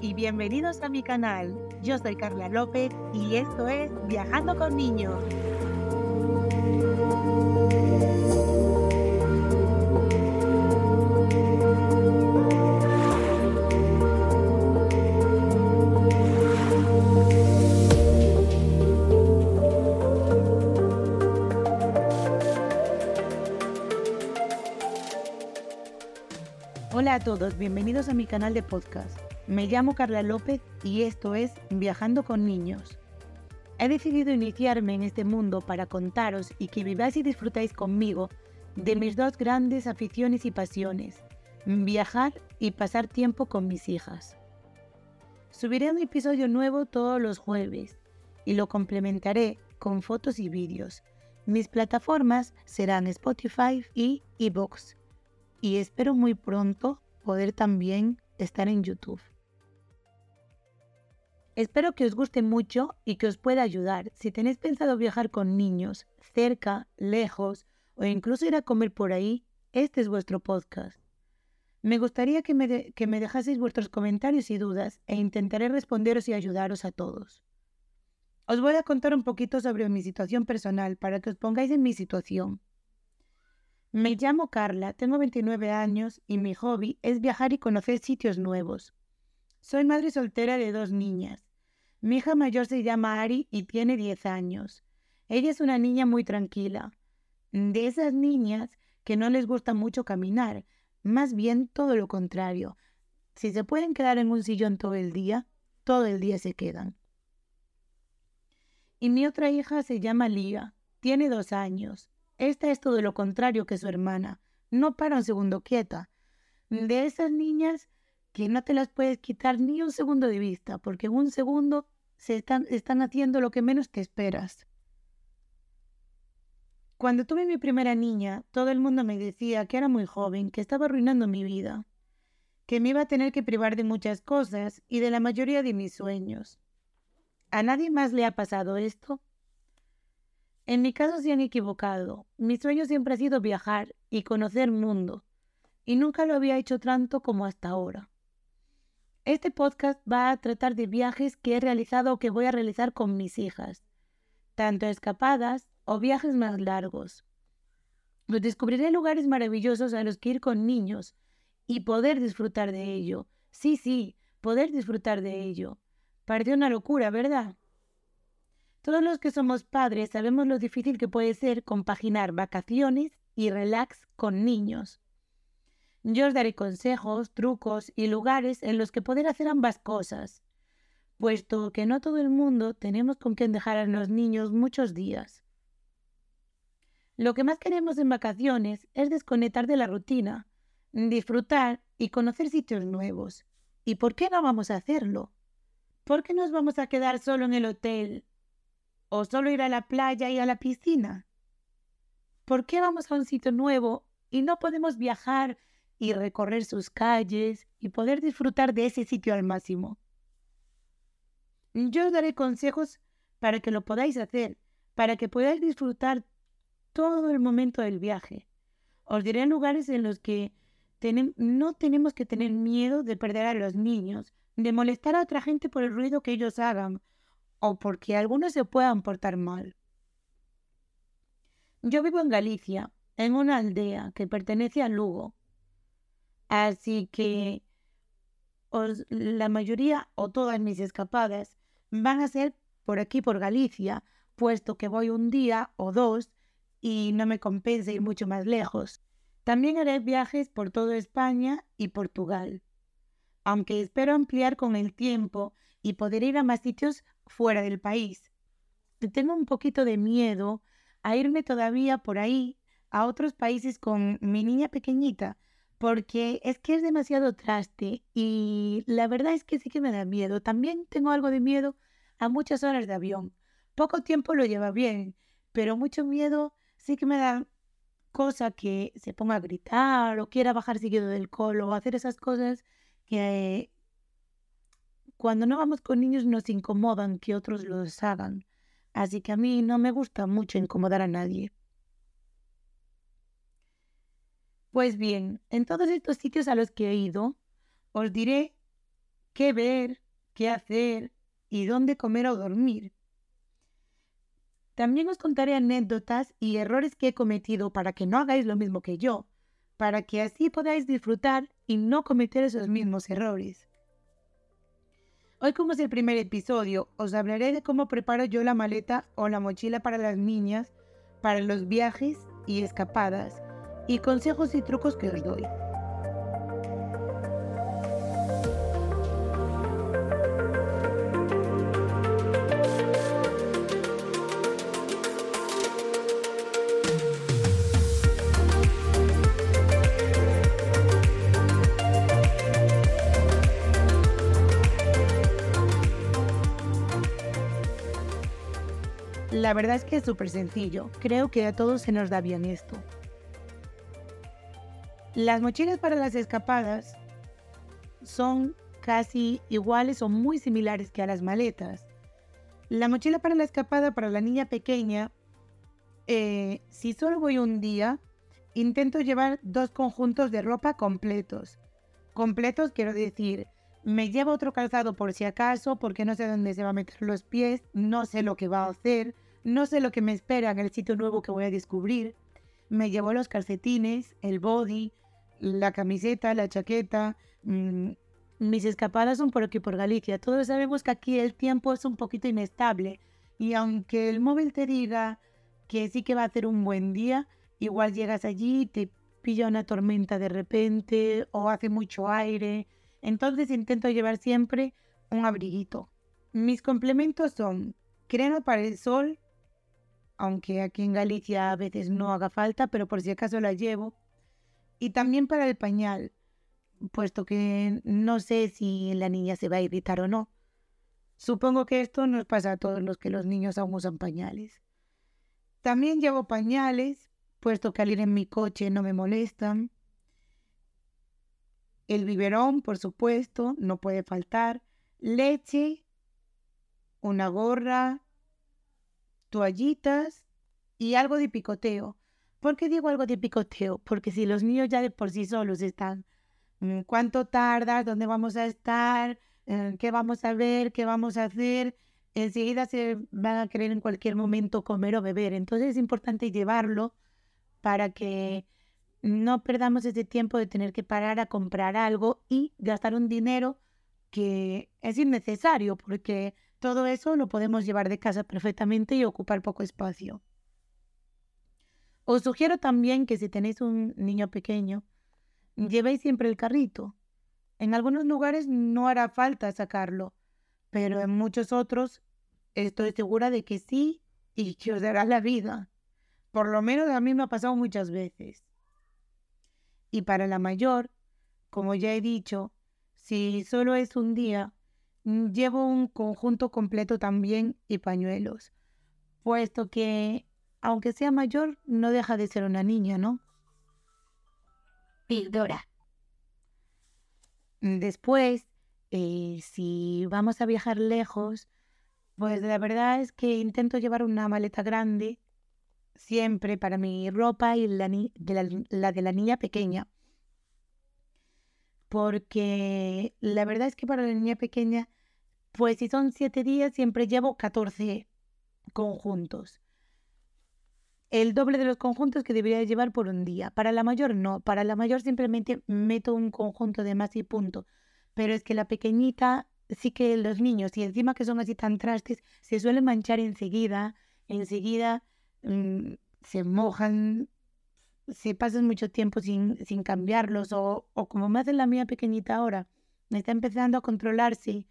y bienvenidos a mi canal. Yo soy Carla López y esto es Viajando con Niños. Hola a todos, bienvenidos a mi canal de podcast. Me llamo Carla López y esto es Viajando con Niños. He decidido iniciarme en este mundo para contaros y que viváis y disfrutáis conmigo de mis dos grandes aficiones y pasiones, viajar y pasar tiempo con mis hijas. Subiré un episodio nuevo todos los jueves y lo complementaré con fotos y vídeos. Mis plataformas serán Spotify y eBooks y espero muy pronto poder también estar en YouTube. Espero que os guste mucho y que os pueda ayudar. Si tenéis pensado viajar con niños, cerca, lejos o incluso ir a comer por ahí, este es vuestro podcast. Me gustaría que me, dejaseis vuestros comentarios y dudas e intentaré responderos y ayudaros a todos. Os voy a contar un poquito sobre mi situación personal para que os pongáis en mi situación. Me llamo Carla, tengo 29 años y mi hobby es viajar y conocer sitios nuevos. Soy madre soltera de dos niñas. Mi hija mayor se llama Ari y tiene 10 años. Ella es una niña muy tranquila. De esas niñas que no les gusta mucho caminar, más bien todo lo contrario. Si se pueden quedar en un sillón todo el día, todo el día se quedan. Y mi otra hija se llama Lía, tiene dos años. Esta es todo lo contrario que su hermana. No para un segundo quieta. De esas niñas que no te las puedes quitar ni un segundo de vista, porque en un segundo se están, están haciendo lo que menos te esperas. Cuando tuve mi primera niña, todo el mundo me decía que era muy joven, que estaba arruinando mi vida, que me iba a tener que privar de muchas cosas y de la mayoría de mis sueños. ¿A nadie más le ha pasado esto? En mi caso se han equivocado. Mi sueño siempre ha sido viajar y conocer mundo, y nunca lo había hecho tanto como hasta ahora. Este podcast va a tratar de viajes que he realizado o que voy a realizar con mis hijas, tanto escapadas o viajes más largos. Los descubriré lugares maravillosos a los que ir con niños y poder disfrutar de ello. Sí, sí, poder disfrutar de ello. Parece una locura, ¿verdad? Todos los que somos padres sabemos lo difícil que puede ser compaginar vacaciones y relax con niños. Yo os daré consejos, trucos y lugares en los que poder hacer ambas cosas, puesto que no todo el mundo tenemos con quien dejar a los niños muchos días. Lo que más queremos en vacaciones es desconectar de la rutina, disfrutar y conocer sitios nuevos. ¿Y por qué no vamos a hacerlo? ¿Por qué nos vamos a quedar solo en el hotel o solo ir a la playa y a la piscina? ¿Por qué vamos a un sitio nuevo y no podemos viajar y recorrer sus calles y poder disfrutar de ese sitio al máximo? Yo os daré consejos para que lo podáis hacer, para que podáis disfrutar todo el momento del viaje. Os diré lugares en los que no tenemos que tener miedo de perder a los niños, de molestar a otra gente por el ruido que ellos hagan o porque algunos se puedan portar mal. Yo vivo en Galicia, en una aldea que pertenece a Lugo. Así que la mayoría o todas mis escapadas van a ser por aquí, por Galicia, puesto que voy un día o dos y no me compensa ir mucho más lejos. También haré viajes por toda España y Portugal, aunque espero ampliar con el tiempo y poder ir a más sitios fuera del país. Tengo un poquito de miedo a irme todavía por ahí a otros países con mi niña pequeñita, porque es que es demasiado traste y la verdad es que sí que me da miedo. También tengo algo de miedo a muchas horas de avión. Poco tiempo lo lleva bien, pero mucho miedo sí que me da cosa que se ponga a gritar o quiera bajar seguido del colo o hacer esas cosas que cuando no vamos con niños nos incomodan que otros los hagan. Así que a mí no me gusta mucho incomodar a nadie. Pues bien, en todos estos sitios a los que he ido, os diré qué ver, qué hacer y dónde comer o dormir. También os contaré anécdotas y errores que he cometido para que no hagáis lo mismo que yo, para que así podáis disfrutar y no cometer esos mismos errores. Hoy como es el primer episodio, os hablaré de cómo preparo yo la maleta o la mochila para las niñas, para los viajes y escapadas, y consejos y trucos que os doy. La verdad es que es súper sencillo. Creo que a todos se nos da bien esto. Las mochilas para las escapadas son casi iguales o muy similares que a las maletas. La mochila para la escapada para la niña pequeña, eh, si solo voy un día, intento llevar dos conjuntos de ropa completos. Completos quiero decir, me llevo otro calzado por si acaso, porque no sé dónde se va a meter los pies, no sé lo que va a hacer, no sé lo que me espera en el sitio nuevo que voy a descubrir. Me llevo los calcetines, el body, la camiseta, la chaqueta. Mm, mis escapadas son por aquí, por Galicia. Todos sabemos que aquí el tiempo es un poquito inestable. Y aunque el móvil te diga que sí que va a hacer un buen día, igual llegas allí te pilla una tormenta de repente o hace mucho aire. Entonces intento llevar siempre un abriguito. Mis complementos son crema para el sol, aunque aquí en Galicia a veces no haga falta, pero por si acaso la llevo. Y también para el pañal, puesto que no sé si la niña se va a irritar o no. Supongo que esto nos pasa a todos los que los niños aún usan pañales. También llevo pañales, puesto que al ir en mi coche no me molestan. El biberón, por supuesto, no puede faltar. Leche, una gorra, toallitas y algo de picoteo. ¿Por qué digo algo de picoteo? Porque si los niños ya de por sí solos están, mm, ¿cuánto tardas? ¿Dónde vamos a estar? Eh, ¿Qué vamos a ver? ¿Qué vamos a hacer? Enseguida se van a querer en cualquier momento comer o beber. Entonces es importante llevarlo para que no perdamos ese tiempo de tener que parar a comprar algo y gastar un dinero que es innecesario porque todo eso lo podemos llevar de casa perfectamente y ocupar poco espacio. Os sugiero también que si tenéis un niño pequeño, llevéis siempre el carrito. En algunos lugares no hará falta sacarlo, pero en muchos otros estoy segura de que sí y que os dará la vida. Por lo menos a mí me ha pasado muchas veces. Y para la mayor, como ya he dicho, si solo es un día, llevo un conjunto completo también y pañuelos, puesto que, aunque sea mayor, no deja de ser una niña, ¿no? Pildora. Mm, después, eh, si vamos a viajar lejos, pues la verdad es que intento llevar una maleta grande siempre para mi ropa y la de la niña pequeña porque la verdad es que para la niña pequeña, pues si son siete días, siempre llevo 14 conjuntos. El doble de los conjuntos que debería llevar por un día. Para la mayor no, para la mayor simplemente meto un conjunto de más y punto. Pero es que la pequeñita, sí que los niños, y encima que son así tan trastes, se suelen manchar enseguida, enseguida mm, se mojan, si pasas mucho tiempo sin, sin cambiarlos o, o como me hace la mía pequeñita ahora, está empezando a controlarse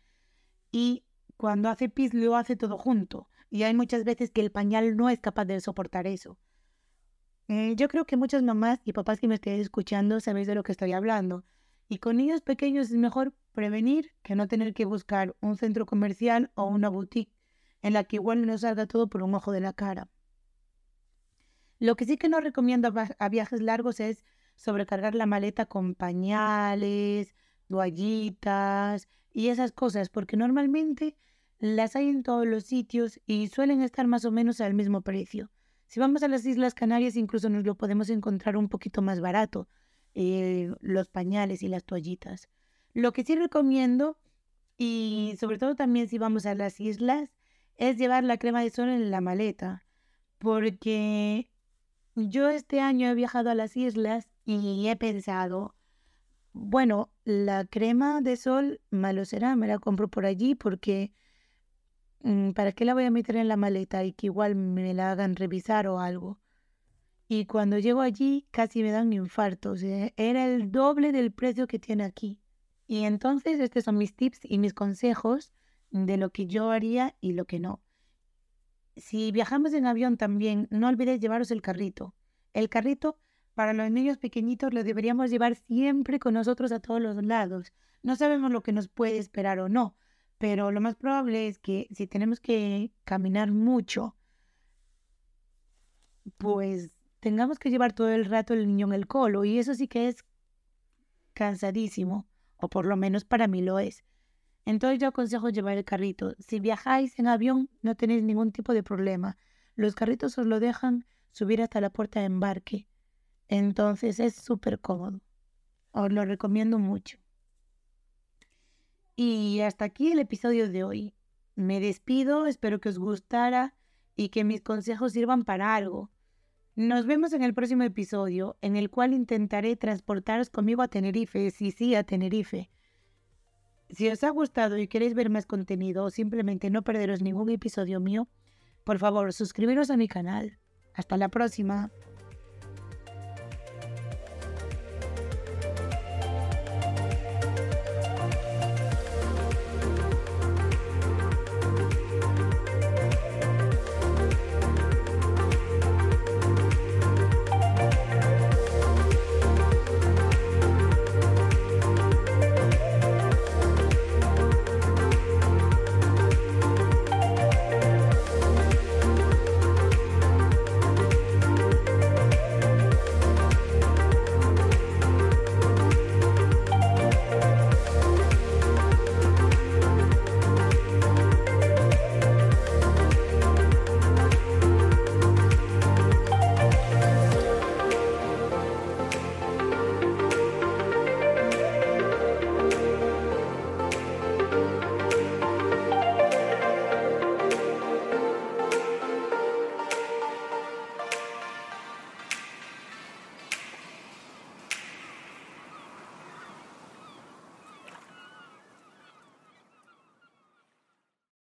y cuando hace pis lo hace todo junto y hay muchas veces que el pañal no es capaz de soportar eso. Eh, yo creo que muchas mamás y papás que me estén escuchando sabéis de lo que estoy hablando. Y con niños pequeños es mejor prevenir que no tener que buscar un centro comercial o una boutique en la que igual no salga todo por un ojo de la cara. Lo que sí que no recomiendo a viajes largos es sobrecargar la maleta con pañales, toallitas y esas cosas, porque normalmente las hay en todos los sitios y suelen estar más o menos al mismo precio. Si vamos a las Islas Canarias incluso nos lo podemos encontrar un poquito más barato, eh, los pañales y las toallitas. Lo que sí recomiendo Y sobre todo también si vamos a las islas, es llevar la crema de sol en la maleta. Porque yo este año he viajado a las islas y he pensado, bueno, la crema de sol malo será, me la compro por allí porque ¿para qué la voy a meter en la maleta y que igual me la hagan revisar o algo? Y cuando llego allí casi me dan un infarto, o sea, era el doble del precio que tiene aquí. Y entonces estos son mis tips y mis consejos de lo que yo haría y lo que no. Si viajamos en avión también, no olvidéis llevaros el carrito. El carrito para los niños pequeñitos lo deberíamos llevar siempre con nosotros a todos los lados. No sabemos lo que nos puede esperar o no, pero lo más probable es que si tenemos que caminar mucho, pues tengamos que llevar todo el rato el niño en el colo y eso sí que es cansadísimo, o por lo menos para mí lo es. Entonces yo aconsejo llevar el carrito. Si viajáis en avión no tenéis ningún tipo de problema. Los carritos os lo dejan subir hasta la puerta de embarque. Entonces es súper cómodo. Os lo recomiendo mucho. Y hasta aquí el episodio de hoy. Me despido, espero que os gustara y que mis consejos sirvan para algo. Nos vemos en el próximo episodio, en el cual intentaré transportaros conmigo a Tenerife, sí, sí, a Tenerife. Si os ha gustado y queréis ver más contenido o simplemente no perderos ningún episodio mío, por favor suscribiros a mi canal. Hasta la próxima.